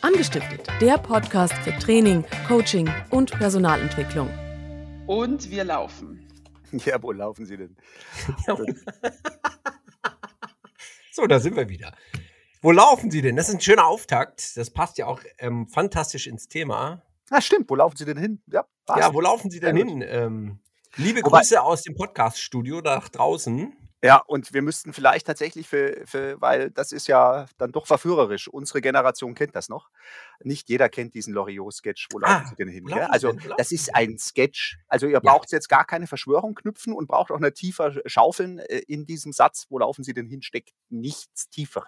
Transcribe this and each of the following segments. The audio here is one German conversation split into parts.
Angestiftet, der Podcast für Training, Coaching und Personalentwicklung. Und wir laufen. Ja, wo laufen Sie denn? so, da sind wir wieder. Wo laufen Sie denn? Das ist ein schöner Auftakt. Das passt ja auch ähm, fantastisch ins Thema. Ah, stimmt. Wo laufen Sie denn hin? Ja, ja wo laufen Sie denn hin? Ähm, liebe Wobei, Grüße aus dem Podcast-Studio nach draußen. Ja, und wir müssten vielleicht tatsächlich für, für, weil das ist ja dann doch verführerisch. Unsere Generation kennt das noch. Nicht jeder kennt diesen Loriot-Sketch. Wo laufen ah, Sie denn hin? Gell? Also, das ist ein Sketch. Also, ihr ja. braucht jetzt gar keine Verschwörung knüpfen und braucht auch nicht tiefer schaufeln äh, in diesem Satz. Wo laufen Sie denn hin? Steckt nichts tiefer.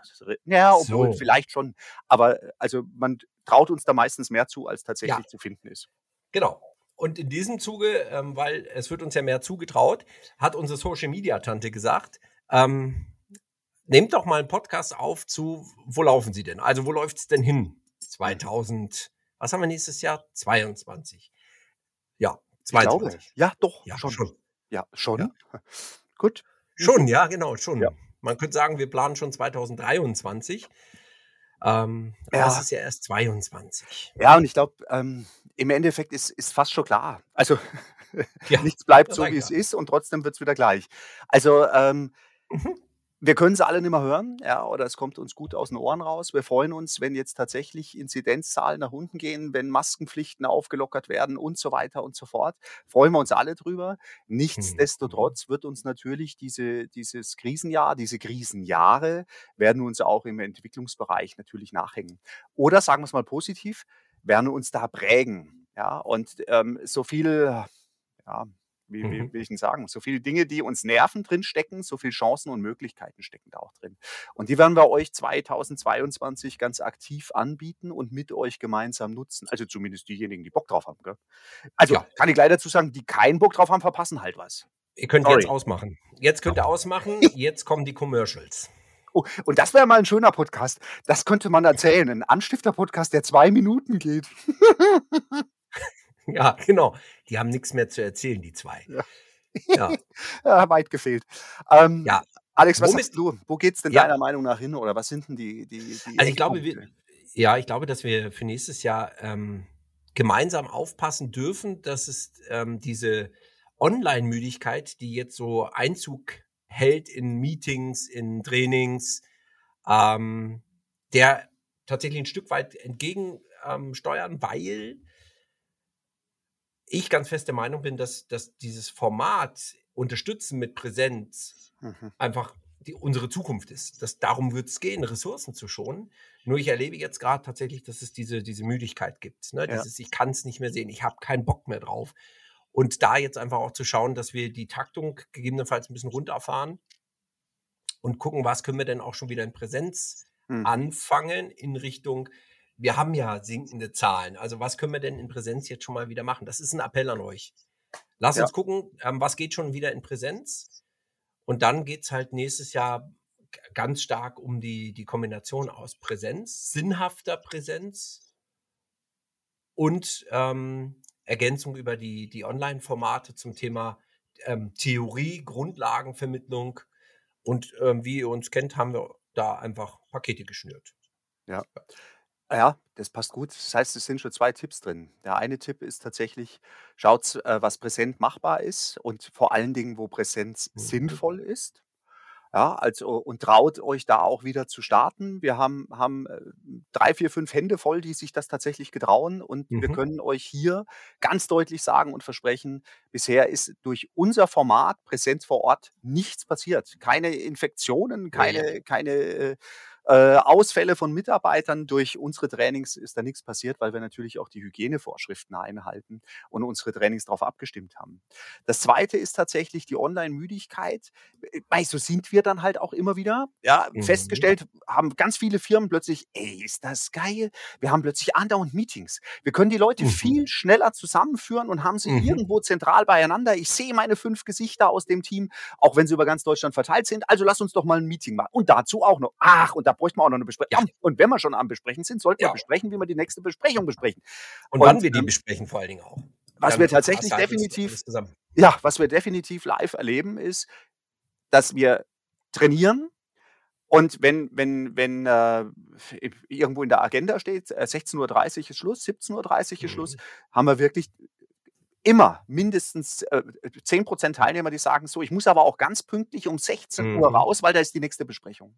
Ja, obwohl so. vielleicht schon. Aber also, man traut uns da meistens mehr zu, als tatsächlich ja. zu finden ist. Genau. Und in diesem Zuge, ähm, weil es wird uns ja mehr zugetraut, hat unsere Social Media Tante gesagt, ähm, nehmt doch mal einen Podcast auf zu, wo laufen Sie denn? Also wo läuft es denn hin? 2000, was haben wir nächstes Jahr? 22. Ja, 22. Ja, doch, ja, schon. schon. Ja, schon. Ja. Gut. Schon, ja, genau, schon. Ja. Man könnte sagen, wir planen schon 2023. Ähm, aber ja. es ist ja erst 22. Ja, und ich glaube, ähm, im Endeffekt ist, ist fast schon klar. Also ja, nichts bleibt so, wie es ist und trotzdem wird es wieder gleich. Also ähm, mhm. wir können es alle nicht mehr hören, ja, oder es kommt uns gut aus den Ohren raus. Wir freuen uns, wenn jetzt tatsächlich Inzidenzzahlen nach unten gehen, wenn Maskenpflichten aufgelockert werden und so weiter und so fort. Freuen wir uns alle drüber. Mhm. Nichtsdestotrotz wird uns natürlich diese, dieses Krisenjahr, diese Krisenjahre werden uns auch im Entwicklungsbereich natürlich nachhängen. Oder sagen wir es mal positiv, werden uns da prägen. Ja, und ähm, so viel, ja, wie, wie mhm. will ich denn sagen, so viele Dinge, die uns nerven, drin stecken, so viele Chancen und Möglichkeiten stecken da auch drin. Und die werden wir euch 2022 ganz aktiv anbieten und mit euch gemeinsam nutzen. Also zumindest diejenigen, die Bock drauf haben. Gell? Also ja. kann ich leider dazu sagen, die keinen Bock drauf haben, verpassen halt was. Ihr könnt Sorry. jetzt ausmachen. Jetzt könnt ihr ausmachen. Jetzt kommen die Commercials. Oh, und das wäre mal ein schöner Podcast. Das könnte man erzählen. Ein Anstifter-Podcast, der zwei Minuten geht. ja, genau. Die haben nichts mehr zu erzählen, die zwei. Ja. Ja. weit gefehlt. Ähm, ja. Alex, was Womit, sagst du? Wo geht es denn ja. deiner Meinung nach hin? Oder was sind denn die. die, die also, ich glaube, wir, ja, ich glaube, dass wir für nächstes Jahr ähm, gemeinsam aufpassen dürfen, dass es ähm, diese Online-Müdigkeit, die jetzt so Einzug hält in Meetings, in Trainings, ähm, der tatsächlich ein Stück weit entgegensteuern, ähm, weil ich ganz fest der Meinung bin, dass, dass dieses Format Unterstützen mit Präsenz mhm. einfach die, unsere Zukunft ist. Das, darum wird es gehen, Ressourcen zu schonen. Nur ich erlebe jetzt gerade tatsächlich, dass es diese, diese Müdigkeit gibt. Ne? Ja. Dieses, ich kann es nicht mehr sehen, ich habe keinen Bock mehr drauf. Und da jetzt einfach auch zu schauen, dass wir die Taktung gegebenenfalls ein bisschen runterfahren und gucken, was können wir denn auch schon wieder in Präsenz mhm. anfangen in Richtung, wir haben ja sinkende Zahlen. Also was können wir denn in Präsenz jetzt schon mal wieder machen? Das ist ein Appell an euch. Lass ja. uns gucken, ähm, was geht schon wieder in Präsenz. Und dann geht es halt nächstes Jahr ganz stark um die, die Kombination aus Präsenz, sinnhafter Präsenz und ähm, Ergänzung über die, die Online-Formate zum Thema ähm, Theorie, Grundlagenvermittlung. Und ähm, wie ihr uns kennt, haben wir da einfach Pakete geschnürt. Ja. Ja, das passt gut. Das heißt, es sind schon zwei Tipps drin. Der eine Tipp ist tatsächlich, schaut, äh, was präsent machbar ist und vor allen Dingen, wo Präsenz mhm. sinnvoll ist. Ja, also und traut euch da auch wieder zu starten. Wir haben, haben äh, drei, vier, fünf Hände voll, die sich das tatsächlich getrauen. Und wir mhm. können euch hier ganz deutlich sagen und versprechen, bisher ist durch unser Format Präsenz vor Ort nichts passiert. Keine Infektionen, keine, keine äh, Ausfälle von Mitarbeitern durch unsere Trainings ist da nichts passiert, weil wir natürlich auch die Hygienevorschriften einhalten und unsere Trainings darauf abgestimmt haben. Das zweite ist tatsächlich die Online-Müdigkeit. Äh, so sind wir dann halt auch immer wieder. Ja, mhm. festgestellt haben ganz viele Firmen plötzlich, ey, ist das geil. Wir haben plötzlich andauernd Meetings. Wir können die Leute mhm. viel schneller zusammenführen und haben sie mhm. irgendwo zentral beieinander. Ich sehe meine fünf Gesichter aus dem Team, auch wenn sie über ganz Deutschland verteilt sind. Also lass uns doch mal ein Meeting machen. Und dazu auch noch, ach, und da bräuchten wir auch noch eine Besprechung. Ja. Und wenn wir schon am Besprechen sind, sollten wir besprechen, wie wir die nächste Besprechung besprechen. Und, und wann wir die besprechen, vor allen Dingen auch. Was wir tatsächlich definitiv, ja, was wir definitiv live erleben, ist, dass wir trainieren Und wenn, wenn, wenn äh, irgendwo in der Agenda steht, äh, 16.30 Uhr ist Schluss, 17.30 Uhr ist Schluss, Mhm. haben wir wirklich immer mindestens äh, 10% Teilnehmer, die sagen so, ich muss aber auch ganz pünktlich um 16 Uhr Mhm. raus, weil da ist die nächste Besprechung.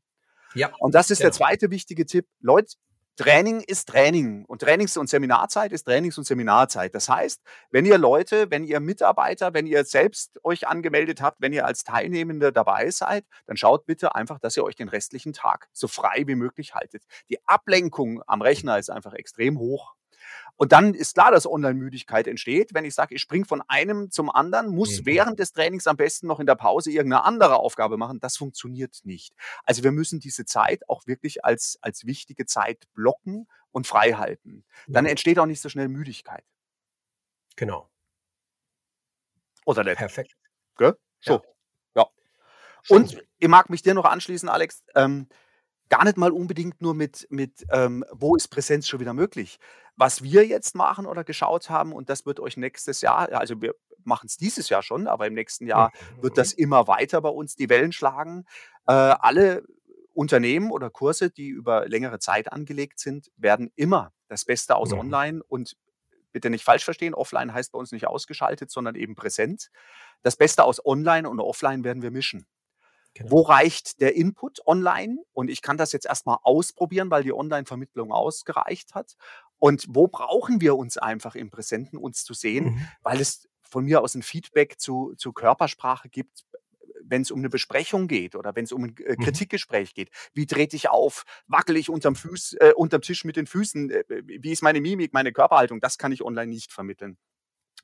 Ja, Und das ist der Genau. zweite wichtige Tipp. Leute, Training ist Training und Trainings- und Seminarzeit ist Trainings- und Seminarzeit. Das heißt, wenn ihr Leute, wenn ihr Mitarbeiter, wenn ihr selbst euch angemeldet habt, wenn ihr als Teilnehmende dabei seid, dann schaut bitte einfach, dass ihr euch den restlichen Tag so frei wie möglich haltet. Die Ablenkung am Rechner ist einfach extrem hoch. Und dann ist klar, dass Online-Müdigkeit entsteht. Wenn ich sage, ich springe von einem zum anderen, muss Mhm. während des Trainings am besten noch in der Pause irgendeine andere Aufgabe machen. Das funktioniert nicht. Also wir müssen diese Zeit auch wirklich als, als wichtige Zeit blocken und frei halten. Dann Ja. entsteht auch nicht so schnell Müdigkeit. genau. Oder nicht? Perfekt. Gell? So. Ja. Und ich mag mich dir noch anschließen, Alex. Ähm, gar nicht mal unbedingt nur mit, mit ähm, wo ist Präsenz schon wieder möglich. Was wir jetzt machen oder geschaut haben, und das wird euch nächstes Jahr, ja, also wir machen es dieses Jahr schon, aber im nächsten Jahr wird das immer weiter bei uns die Wellen schlagen. Äh, alle Unternehmen oder Kurse, die über längere Zeit angelegt sind, werden immer das Beste aus. Online und bitte nicht falsch verstehen, offline heißt bei uns nicht ausgeschaltet, sondern eben präsent. Das Beste aus Online und Offline werden wir mischen. Genau. Wo reicht der Input online? Und ich kann das jetzt erstmal ausprobieren, weil die Online-Vermittlung ausgereicht hat. Und wo brauchen wir uns einfach im Präsenten, uns zu sehen? Mhm. weil es von mir aus ein Feedback zu, zu Körpersprache gibt, wenn es um eine Besprechung geht oder wenn es um ein äh, Mhm. Kritikgespräch geht. Wie trete ich auf? Wackel ich unterm, Fuß, äh, unterm Tisch mit den Füßen? Äh, wie ist meine Mimik, meine Körperhaltung? Das kann ich online nicht vermitteln.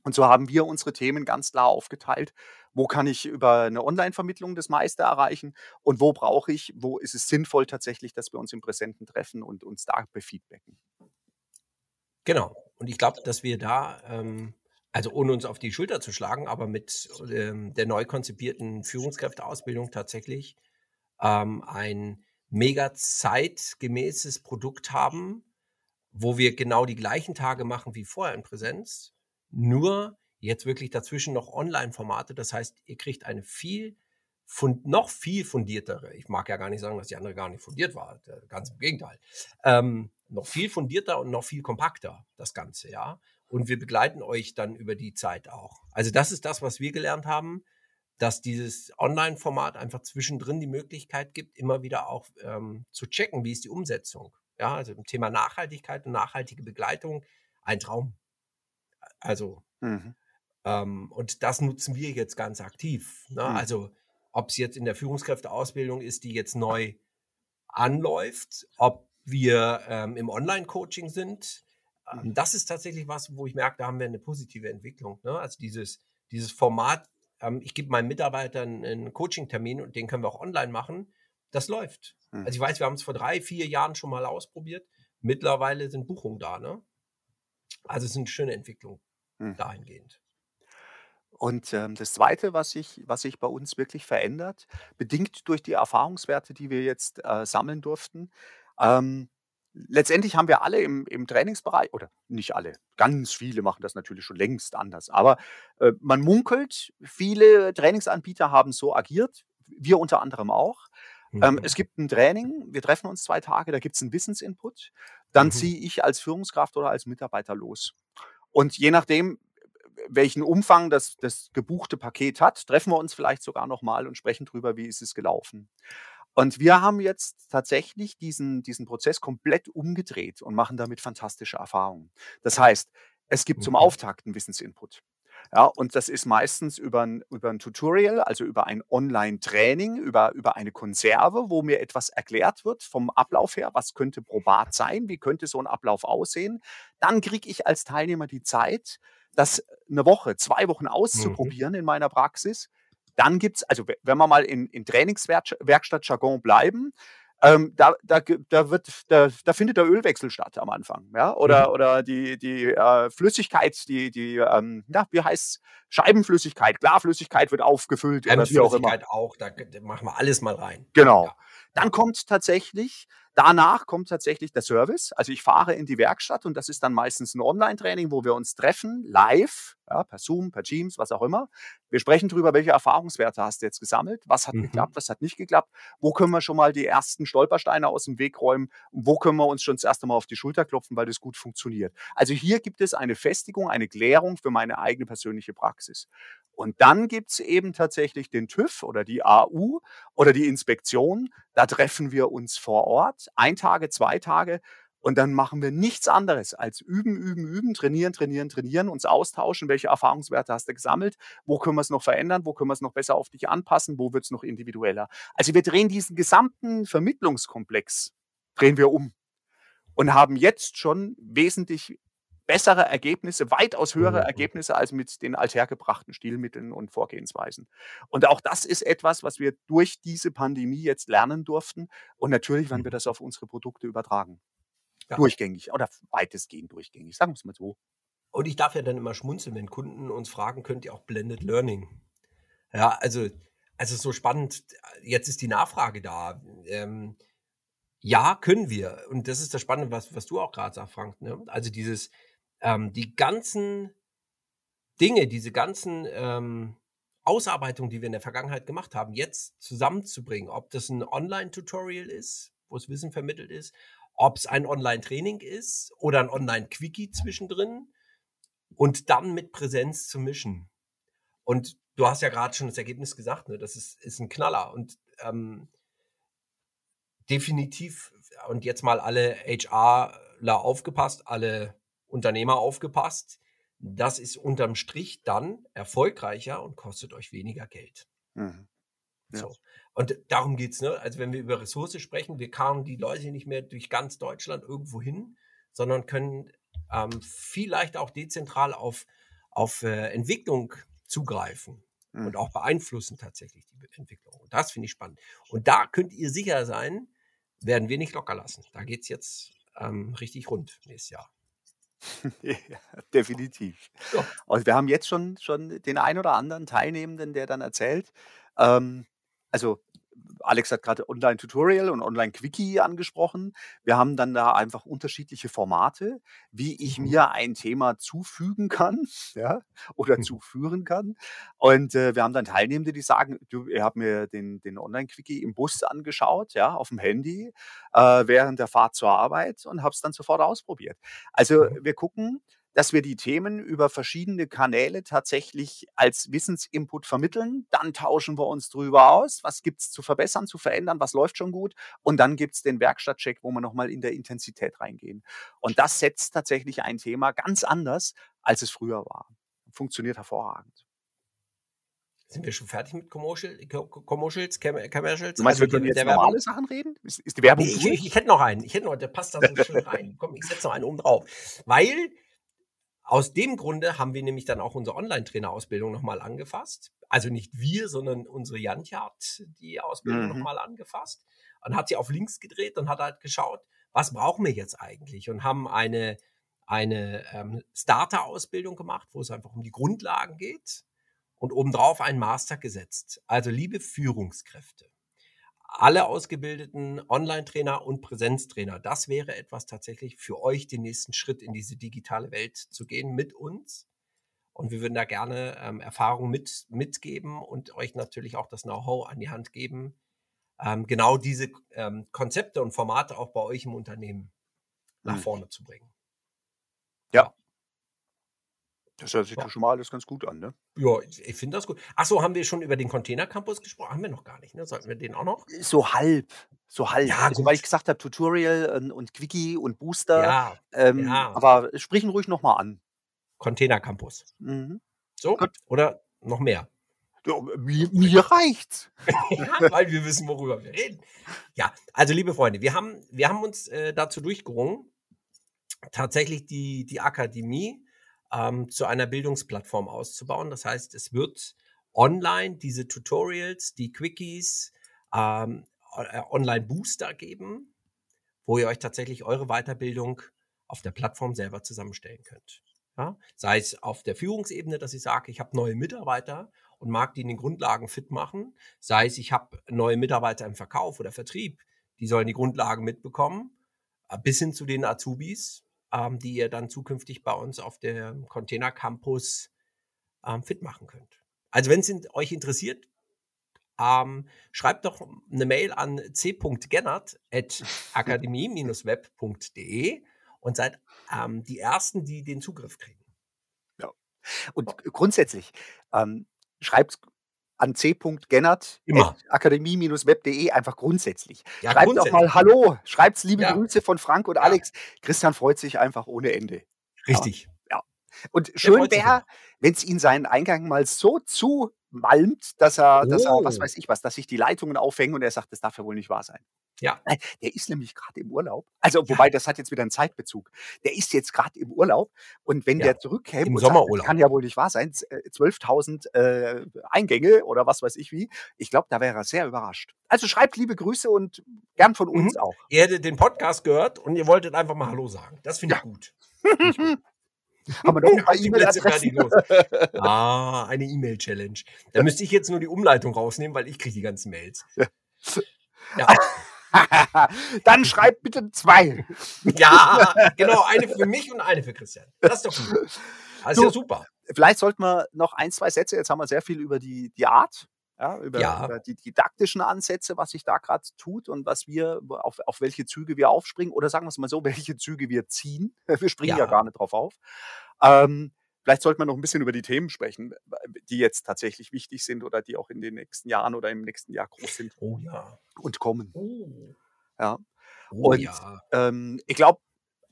Und so haben wir unsere Themen ganz klar aufgeteilt. Wo kann ich über eine Online-Vermittlung das meiste erreichen? Und wo brauche ich, wo ist es sinnvoll tatsächlich, dass wir uns im Präsenten treffen und uns da befeedbacken? Genau. Und ich glaube, dass wir da, ähm, also ohne uns auf die Schulter zu schlagen, aber mit ähm, der neu konzipierten Führungskräfteausbildung tatsächlich ähm, ein mega zeitgemäßes Produkt haben, wo wir genau die gleichen Tage machen wie vorher in Präsenz, nur jetzt wirklich dazwischen noch Online-Formate. Das heißt, ihr kriegt eine viel fund, noch viel fundiertere, ich mag ja gar nicht sagen, dass die andere gar nicht fundiert war, ganz im Gegenteil, ähm, noch viel fundierter und noch viel kompakter, das Ganze, ja. Und wir begleiten euch dann über die Zeit auch. Also das ist das, was wir gelernt haben, dass dieses Online-Format einfach zwischendrin die Möglichkeit gibt, immer wieder auch ähm, zu checken, wie ist die Umsetzung. Ja, also im Thema Nachhaltigkeit und nachhaltige Begleitung, ein Traum. Also, Mhm. ähm, und das nutzen wir jetzt ganz aktiv. Ne? Mhm. Also, ob es jetzt in der Führungskräfteausbildung ist, die jetzt neu anläuft, ob wir ähm, im Online-Coaching sind. Ähm, Mhm. das ist tatsächlich was, wo ich merke, da haben wir eine positive Entwicklung. Ne? Also dieses, dieses Format, ähm, ich gebe meinen Mitarbeitern einen Coaching-Termin und den können wir auch online machen, das läuft. Mhm. Also ich weiß, wir haben es vor drei, vier Jahren schon mal ausprobiert. Mittlerweile sind Buchungen da. Ne? Also es ist eine schöne Entwicklung Mhm. dahingehend. Und ähm, das Zweite, was sich, was sich bei uns wirklich verändert, bedingt durch die Erfahrungswerte, die wir jetzt äh, sammeln durften. Ähm, letztendlich haben wir alle im, im Trainingsbereich, oder nicht alle, ganz viele machen das natürlich schon längst anders, aber äh, man munkelt, viele Trainingsanbieter haben so agiert, wir unter anderem auch. Ähm, Mhm. es gibt ein Training, wir treffen uns zwei Tage, da gibt es einen Wissensinput. Dann Mhm. ziehe ich als Führungskraft oder als Mitarbeiter los. Und je nachdem, welchen Umfang das, das gebuchte Paket hat, treffen wir uns vielleicht sogar nochmal und sprechen drüber, wie ist es gelaufen. Und wir haben jetzt tatsächlich diesen, diesen Prozess komplett umgedreht und machen damit fantastische Erfahrungen. Das heißt, es gibt zum Mhm. Auftakt einen Wissensinput. Ja, und das ist meistens über ein, über ein Tutorial, also über ein Online-Training, über, über eine Konserve, wo mir etwas erklärt wird vom Ablauf her, was könnte probat sein, wie könnte so ein Ablauf aussehen. Dann kriege ich als Teilnehmer die Zeit, das eine Woche, zwei Wochen auszuprobieren in meiner Praxis. Dann gibt es, also we- wenn wir mal in, in Trainingswerkstatt-Jargon bleiben, ähm, da, da, da, wird, da, da findet der Ölwechsel statt am Anfang. Ja? Oder, Mhm. oder die, die äh, Flüssigkeit, die, die ähm, ja, wie heißt Scheibenflüssigkeit, Klarflüssigkeit wird aufgefüllt oder wie auch immer. Auch, da, da machen wir alles mal rein. Genau. Ja. Dann kommt tatsächlich Danach kommt tatsächlich der Service. Also ich fahre in die Werkstatt und das ist dann meistens ein Online-Training, wo wir uns treffen, live, ja, per Zoom, per Teams, was auch immer. Wir sprechen darüber, welche Erfahrungswerte hast du jetzt gesammelt, was hat mhm. geklappt, was hat nicht geklappt, wo können wir schon mal die ersten Stolpersteine aus dem Weg räumen und wo können wir uns schon das erste Mal auf die Schulter klopfen, weil das gut funktioniert. Also hier gibt es eine Festigung, eine Klärung für meine eigene persönliche Praxis. Und dann gibt es eben tatsächlich den TÜV oder die AU oder die Inspektion. Da treffen wir uns vor Ort, ein Tage, zwei Tage. Und dann machen wir nichts anderes als üben, üben, üben, trainieren, trainieren, trainieren, uns austauschen, welche Erfahrungswerte hast du gesammelt, wo können wir es noch verändern, wo können wir es noch besser auf dich anpassen, wo wird es noch individueller. Also wir drehen diesen gesamten Vermittlungskomplex, drehen wir um und haben jetzt schon wesentlich bessere Ergebnisse, weitaus höhere mhm. Ergebnisse als mit den althergebrachten Stilmitteln und Vorgehensweisen. Und auch das ist etwas, was wir durch diese Pandemie jetzt lernen durften. Und natürlich werden wir mhm. das auf unsere Produkte übertragen. Ja. Durchgängig oder weitestgehend durchgängig, sagen wir es mal so. Und ich darf ja dann immer schmunzeln, wenn Kunden uns fragen, könnt ihr auch Blended Learning? Ja, also, also so spannend. Jetzt ist die Nachfrage da. Ähm, ja, können wir. Und das ist das Spannende, was, was du auch gerade sagst, Frank. Ne? Also dieses, ähm, die ganzen Dinge, diese ganzen ähm, Ausarbeitungen, die wir in der Vergangenheit gemacht haben, jetzt zusammenzubringen, ob das ein Online-Tutorial ist, wo das Wissen vermittelt ist, ob es ein Online-Training ist oder ein Online-Quickie zwischendrin und dann mit Präsenz zu mischen. Und du hast ja gerade schon das Ergebnis gesagt, ne? das ist, ist ein Knaller. Und ähm, definitiv, und jetzt mal alle HRler aufgepasst, alle Unternehmer aufgepasst. Das ist unterm Strich dann erfolgreicher und kostet euch weniger Geld. Mhm. Ja. So. Und darum geht's, ne? Also wenn wir über Ressource sprechen, wir kamen die Leute nicht mehr durch ganz Deutschland irgendwo hin, sondern können ähm, vielleicht auch dezentral auf, auf äh, Entwicklung zugreifen mhm. und auch beeinflussen tatsächlich die Entwicklung. Und das finde ich spannend. Und da könnt ihr sicher sein, werden wir nicht locker lassen. Da geht's jetzt ähm, richtig rund nächstes Jahr. Ja, definitiv. Ja. Und wir haben jetzt schon schon den ein oder anderen Teilnehmenden, der dann erzählt, ähm, also Alex hat gerade Online-Tutorial und Online-Quickie angesprochen. Wir haben dann da einfach unterschiedliche Formate, wie ich mhm. mir ein Thema zufügen kann, ja, oder mhm. zuführen kann. Und äh, wir haben dann Teilnehmende, die sagen, du, ihr habt mir den, den Online-Quickie im Bus angeschaut, ja, auf dem Handy, äh, während der Fahrt zur Arbeit und habe es dann sofort ausprobiert. Also mhm. wir gucken, dass wir die Themen über verschiedene Kanäle tatsächlich als Wissensinput vermitteln. Dann tauschen wir uns drüber aus, was gibt es zu verbessern, zu verändern, was läuft schon gut. Und dann gibt es den Werkstattcheck, wo wir nochmal in der Intensität reingehen. Und das setzt tatsächlich ein Thema ganz anders, als es früher war. Funktioniert hervorragend. Sind wir schon fertig mit Commercial, Commercials? Commercials? Du meinst, also wir können jetzt normale Werbung? Sachen reden? Ist, ist die Werbung nee, ich, ich, ich, hätte noch einen. Ich hätte noch, der passt da so schön rein. Komm, ich setze noch einen oben drauf. Weil aus dem Grunde haben wir nämlich dann auch unsere Online-Trainer-Ausbildung nochmal angefasst. Also nicht wir, sondern unsere Jantje hat die Ausbildung mhm. nochmal angefasst und hat sie auf links gedreht und hat halt geschaut, was brauchen wir jetzt eigentlich? Und haben eine, eine ähm, Starter-Ausbildung gemacht, wo es einfach um die Grundlagen geht und obendrauf einen Master gesetzt. Also liebe Führungskräfte, alle ausgebildeten Online-Trainer und Präsenztrainer. Das wäre etwas tatsächlich für euch, den nächsten Schritt in diese digitale Welt zu gehen mit uns. Und wir würden da gerne ähm, Erfahrungen mit, mitgeben und euch natürlich auch das Know-how an die Hand geben, ähm, genau diese ähm, Konzepte und Formate auch bei euch im Unternehmen nach vorne zu bringen. Ja, das hört sich ja. schon mal alles ganz gut an, ne? Ja, ich, ich finde das gut. Achso, haben wir schon über den Container Campus gesprochen? Haben wir noch gar nicht, ne? Sollten wir den auch noch? So halb. So halb. Ja, also, weil ich gesagt habe, Tutorial und, und Quickie und Booster. Ja, ähm, ja. Aber sprechen ruhig nochmal an. Container Campus. Mhm. So? Gut. Oder noch mehr? Ja, mir, mir reicht's. ja, weil wir wissen, worüber wir reden. Ja, also liebe Freunde, wir haben, wir haben uns äh, dazu durchgerungen, tatsächlich die, die Akademie ähm, zu einer Bildungsplattform auszubauen. Das heißt, es wird online diese Tutorials, die Quickies, ähm, äh, Online-Booster geben, wo ihr euch tatsächlich eure Weiterbildung auf der Plattform selber zusammenstellen könnt. Ja? Sei es auf der Führungsebene, dass ich sage, ich habe neue Mitarbeiter und mag die in den Grundlagen fit machen. Sei es, ich habe neue Mitarbeiter im Verkauf oder Vertrieb, die sollen die Grundlagen mitbekommen, äh, bis hin zu den Azubis, ähm, die ihr dann zukünftig bei uns auf dem Container Campus ähm, fit machen könnt. Also wenn es euch interessiert, ähm, schreibt doch eine Mail an c.gennert.akademie-web.de und seid ähm, die Ersten, die den Zugriff kriegen. Ja. Und grundsätzlich, ähm, schreibt an c.gennert.akademie-web.de einfach grundsätzlich. Ja, Schreibt auch grundsätzlich. mal Hallo, schreibt liebe Ja. Grüße von Frank und Ja. Alex. Christian freut sich einfach ohne Ende. Richtig. Und schön wäre, wenn es ihn seinen Eingang mal so zumalmt, dass er, dass er, was Oh. weiß ich was, dass sich die Leitungen aufhängen und er sagt, das darf ja wohl nicht wahr sein. Ja. Nein, der ist nämlich gerade im Urlaub. Also, wobei, das hat jetzt wieder einen Zeitbezug. Der ist jetzt gerade im Urlaub und wenn Ja, der zurückkäme im und sagt, das Sommerurlaub. kann ja wohl nicht wahr sein, z- äh, 12.000 äh, Eingänge oder was weiß ich wie, ich glaube, da wäre er sehr überrascht. Also schreibt liebe Grüße und gern von uns Mhm. auch. Ihr hättet den Podcast gehört und ihr wolltet einfach mal Hallo sagen. Das finde ich gut. Haben wir noch ein paar E-Mail-Adressen? los. Ah, eine E-Mail-Challenge. Da müsste ich jetzt nur die Umleitung rausnehmen, weil ich kriege die ganzen Mails. Ja, Dann schreibt bitte zwei. ja, genau, eine für mich und eine für Christian. Das ist doch gut. Das ist Du- ja super. Vielleicht sollten wir noch ein, zwei Sätze, jetzt haben wir sehr viel über die, die Art, ja, über, Ja. über die didaktischen Ansätze, was sich da gerade tut und was wir, auf, auf welche Züge wir aufspringen oder sagen wir es mal so, welche Züge wir ziehen. Wir springen ja, Ja. gar nicht drauf auf. Ähm, vielleicht sollten wir noch ein bisschen über die Themen sprechen, die jetzt tatsächlich wichtig sind oder die auch in den nächsten Jahren oder im nächsten Jahr groß sind Oh ja. und kommen. Oh, Ja. oh Und ähm, ich glaube,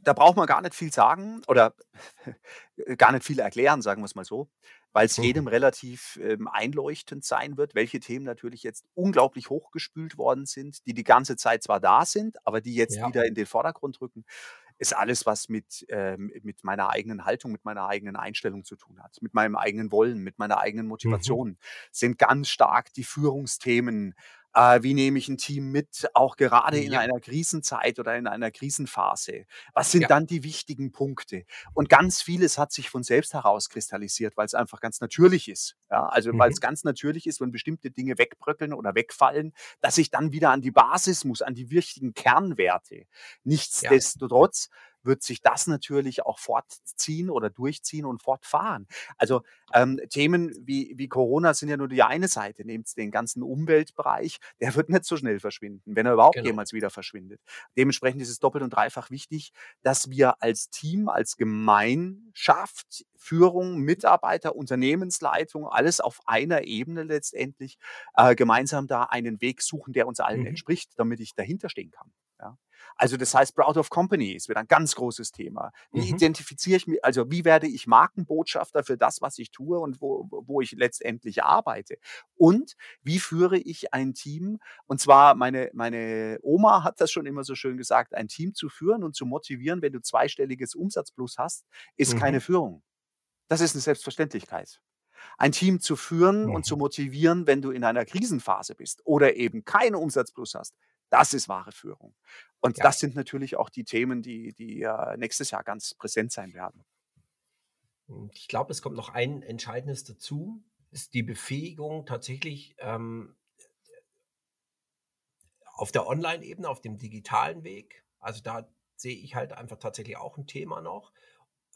da braucht man gar nicht viel sagen oder gar nicht viel erklären, sagen wir es mal so, weil es Mhm. jedem relativ ähm, einleuchtend sein wird, welche Themen natürlich jetzt unglaublich hochgespült worden sind, die die ganze Zeit zwar da sind, aber die jetzt Ja. wieder in den Vordergrund rücken, ist alles, was mit, ähm, mit meiner eigenen Haltung, mit meiner eigenen Einstellung zu tun hat, mit meinem eigenen Wollen, mit meiner eigenen Motivation, sind ganz stark die Führungsthemen. Äh, wie nehme ich ein Team mit, auch gerade in Ja. einer Krisenzeit oder in einer Krisenphase? Was sind Ja. dann die wichtigen Punkte? Und ganz vieles hat sich von selbst herauskristallisiert, weil es einfach ganz natürlich ist. Ja, also weil es Mhm. ganz natürlich ist, wenn bestimmte Dinge wegbröckeln oder wegfallen, dass ich dann wieder an die Basis muss, an die wichtigen Kernwerte. Nichtsdestotrotz wird sich das natürlich auch fortziehen oder durchziehen und fortfahren. Also ähm, Themen wie, wie Corona sind ja nur die eine Seite. Nehmt den ganzen Umweltbereich, der wird nicht so schnell verschwinden, wenn er überhaupt Genau. jemals wieder verschwindet. Dementsprechend ist es doppelt und dreifach wichtig, dass wir als Team, als Gemeinschaft, Führung, Mitarbeiter, Unternehmensleitung, alles auf einer Ebene letztendlich äh, gemeinsam da einen Weg suchen, der uns allen Mhm. entspricht, damit ich dahinter stehen kann. Ja. Also das heißt, Proud of Company ist wieder ein ganz großes Thema. Wie Mhm. identifiziere ich mich, also wie werde ich Markenbotschafter für das, was ich tue und wo, wo ich letztendlich arbeite? Und wie führe ich ein Team? Und zwar, meine, meine Oma hat das schon immer so schön gesagt, ein Team zu führen und zu motivieren, wenn du zweistelliges Umsatzplus hast, ist Mhm. keine Führung. Das ist eine Selbstverständlichkeit. Ein Team zu führen und Mhm. zu motivieren, wenn du in einer Krisenphase bist oder eben keinen Umsatzplus hast, das ist wahre Führung. Und Ja. das sind natürlich auch die Themen, die, die äh, nächstes Jahr ganz präsent sein werden. Ich glaube, es kommt noch ein entscheidendes dazu, ist die Befähigung tatsächlich ähm, auf der Online-Ebene, auf dem digitalen Weg. Also da sehe ich halt einfach tatsächlich auch ein Thema noch.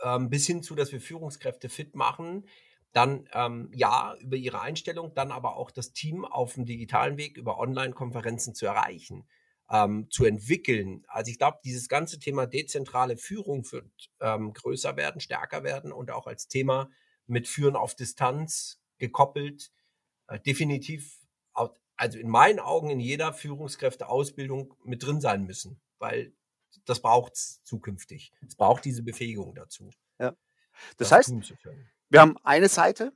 Ähm, bis hin zu, dass wir Führungskräfte fit machen. Dann ähm, ja, über ihre Einstellung, dann aber auch das Team auf dem digitalen Weg über Online-Konferenzen zu erreichen, ähm, zu entwickeln. Also ich glaube, dieses ganze Thema dezentrale Führung wird ähm, größer werden, stärker werden und auch als Thema mit Führen auf Distanz gekoppelt, äh, definitiv, also in meinen Augen in jeder Führungskräfteausbildung mit drin sein müssen, weil das braucht es zukünftig. Es braucht diese Befähigung dazu. Das heißt, tun zu können. Wir haben eine Seite,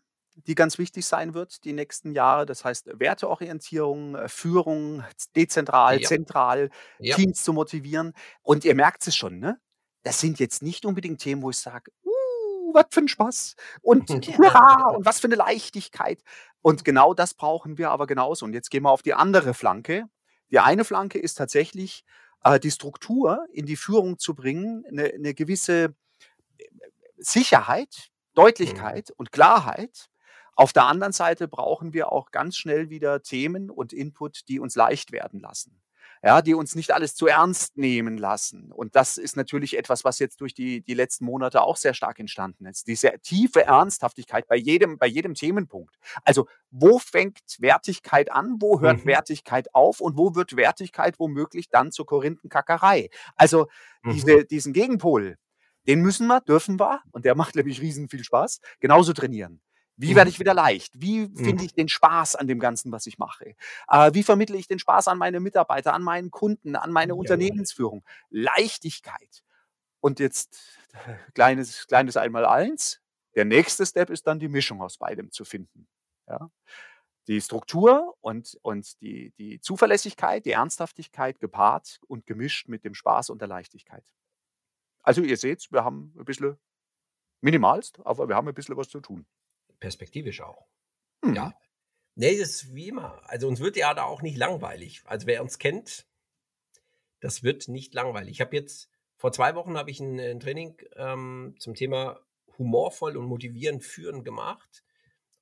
die ganz wichtig sein wird die nächsten Jahre. Das heißt Werteorientierung, äh, Führung, dezentral, Ja. zentral, Ja. Teams zu motivieren. Und ihr merkt es schon, ne? Das sind jetzt nicht unbedingt Themen, wo ich sage, uh, was für ein Spaß und hurra und was für eine Leichtigkeit. Und genau das brauchen wir aber genauso. Und jetzt gehen wir auf die andere Flanke. Die eine Flanke ist tatsächlich äh, die Struktur in die Führung zu bringen, eine, eine gewisse äh, Sicherheit, Deutlichkeit und Klarheit. Auf der anderen Seite brauchen wir auch ganz schnell wieder Themen und Input, die uns leicht werden lassen. ja, die uns nicht alles zu ernst nehmen lassen. Und das ist natürlich etwas, was jetzt durch die, die letzten Monate auch sehr stark entstanden ist. Diese tiefe Ernsthaftigkeit bei jedem, bei jedem Themenpunkt. Also, wo fängt Wertigkeit an? Wo hört mhm. Wertigkeit auf? Und wo wird Wertigkeit womöglich dann zur Korinthenkackerei? Also, mhm. diese, diesen Gegenpol, den müssen wir, dürfen wir, und der macht nämlich riesen viel Spaß, genauso trainieren. Wie mhm. werde ich wieder leicht? Wie finde mhm. ich den Spaß an dem Ganzen, was ich mache? Äh, wie vermittle ich den Spaß an meine Mitarbeiter, an meinen Kunden, an meine ja, Unternehmensführung? Leichtigkeit. Und jetzt kleines, kleines Einmaleins. Der nächste Step ist dann die Mischung aus beidem zu finden. Ja? Die Struktur und, und die, die Zuverlässigkeit, die Ernsthaftigkeit gepaart und gemischt mit dem Spaß und der Leichtigkeit. Also ihr seht, wir haben ein bisschen minimalst, aber wir haben ein bisschen was zu tun perspektivisch auch. Mhm. Ja. Nee, das ist wie immer. Also uns wird ja da auch nicht langweilig. Also wer uns kennt, das wird nicht langweilig. Ich habe jetzt, vor zwei Wochen habe ich ein, ein Training ähm, zum Thema humorvoll und motivierend führen gemacht.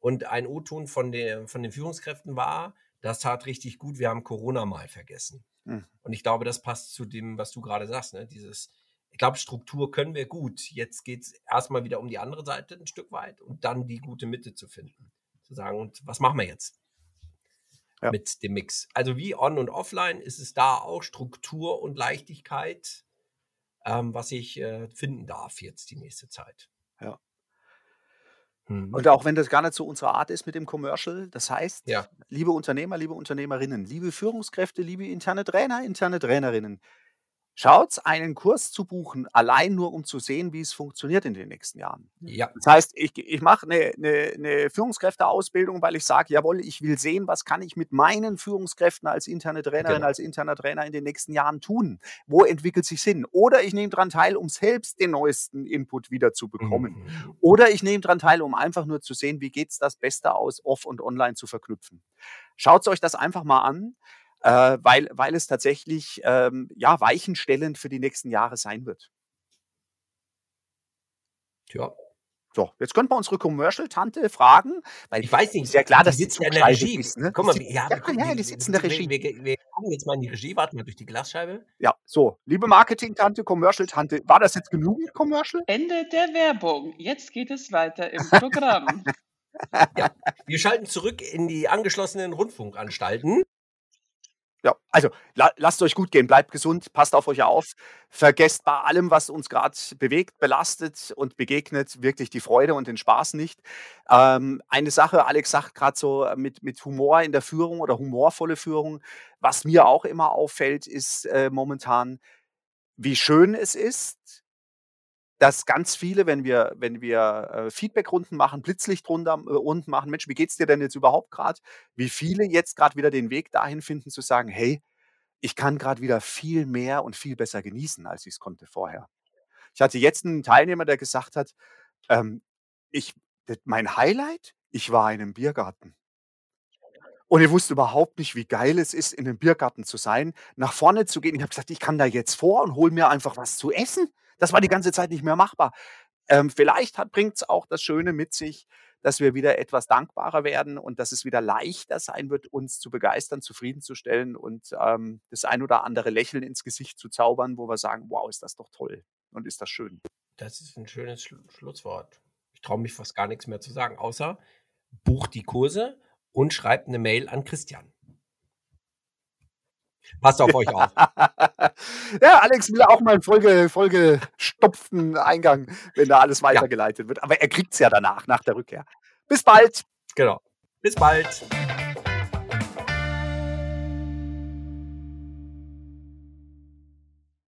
Und ein O-Ton von, von den Führungskräften war, das tat richtig gut, wir haben Corona mal vergessen. Mhm. Und ich glaube, das passt zu dem, was du gerade sagst, ne? Dieses, ich glaube, Struktur können wir gut. Jetzt geht es erstmal wieder um die andere Seite ein Stück weit und dann die gute Mitte zu finden. Zu sagen, und was machen wir jetzt ja. mit dem Mix? Also wie on und offline ist es da auch Struktur und Leichtigkeit, ähm, was ich äh, finden darf jetzt die nächste Zeit. Ja. Mhm. Und auch wenn das gar nicht so unsere Art ist mit dem Commercial, das heißt, ja. liebe Unternehmer, liebe Unternehmerinnen, liebe Führungskräfte, liebe interne Trainer, interne Trainerinnen, Schaut's, einen Kurs zu buchen, allein nur um zu sehen, wie es funktioniert in den nächsten Jahren. Ja. Das heißt, ich, ich mache eine, eine, eine Führungskräfteausbildung, weil ich sage, jawohl, ich will sehen, was kann ich mit meinen Führungskräften als interne Trainerin, genau. als interner Trainer in den nächsten Jahren tun? Wo entwickelt sich Sinn? Oder ich nehme daran teil, um selbst den neuesten Input wieder zu bekommen. Mhm. Oder ich nehme daran teil, um einfach nur zu sehen, wie geht's das Beste aus, off und online zu verknüpfen. Schaut euch das einfach mal an äh, weil, weil es tatsächlich ähm, ja, weichenstellend für die nächsten Jahre sein wird. Ja. So, jetzt könnten wir unsere Commercial-Tante fragen, weil ich weiß nicht, ist ja klar, dass die sitzt ja in der Regie. Ist, ne? Guck mal, ja, ja, guck, ja, die sitzt in der Regie. Wir, wir, wir, gucken jetzt mal in die Regie, warten wir durch die Glasscheibe. Ja, so, liebe Marketing-Tante, Commercial-Tante, war das jetzt genug mit Commercial? Ende der Werbung. Jetzt geht es weiter im Programm. ja, wir schalten zurück in die angeschlossenen Rundfunkanstalten. Ja, also la lasst euch gut gehen, bleibt gesund, passt auf euch auf, vergesst bei allem, was uns gerade bewegt, belastet und begegnet, wirklich die Freude und den Spaß nicht. Ähm, eine Sache, Alex sagt gerade so äh, mit, mit Humor in der Führung oder humorvolle Führung, was mir auch immer auffällt, ist äh, momentan, wie schön es ist, dass ganz viele, wenn wir, wenn wir äh, Feedbackrunden machen, Blitzlichtrunden äh, machen, Mensch, wie geht's dir denn jetzt überhaupt gerade? Wie viele jetzt gerade wieder den Weg dahin finden, zu sagen, hey, ich kann gerade wieder viel mehr und viel besser genießen, als ich es konnte vorher. Ich hatte jetzt einen Teilnehmer, der gesagt hat, ähm, ich, mein Highlight, ich war in einem Biergarten. Und ich wusste überhaupt nicht, wie geil es ist, in einem Biergarten zu sein, nach vorne zu gehen. Ich habe gesagt, ich kann da jetzt vor und hole mir einfach was zu essen. Das war die ganze Zeit nicht mehr machbar. Ähm, vielleicht bringt es auch das Schöne mit sich, dass wir wieder etwas dankbarer werden und dass es wieder leichter sein wird, uns zu begeistern, zufriedenzustellen und ähm, das ein oder andere Lächeln ins Gesicht zu zaubern, wo wir sagen, wow, ist das doch toll und ist das schön. Das ist ein schönes Schlu Schlusswort. Ich traue mich fast gar nichts mehr zu sagen, außer bucht die Kurse und schreibt eine Mail an Christian. Passt auf euch auf. ja, Alex will auch mal einen vollge, vollgestopften Eingang, wenn da alles weitergeleitet ja. wird. Aber er kriegt es ja danach, nach der Rückkehr. Bis bald. Genau. Bis bald.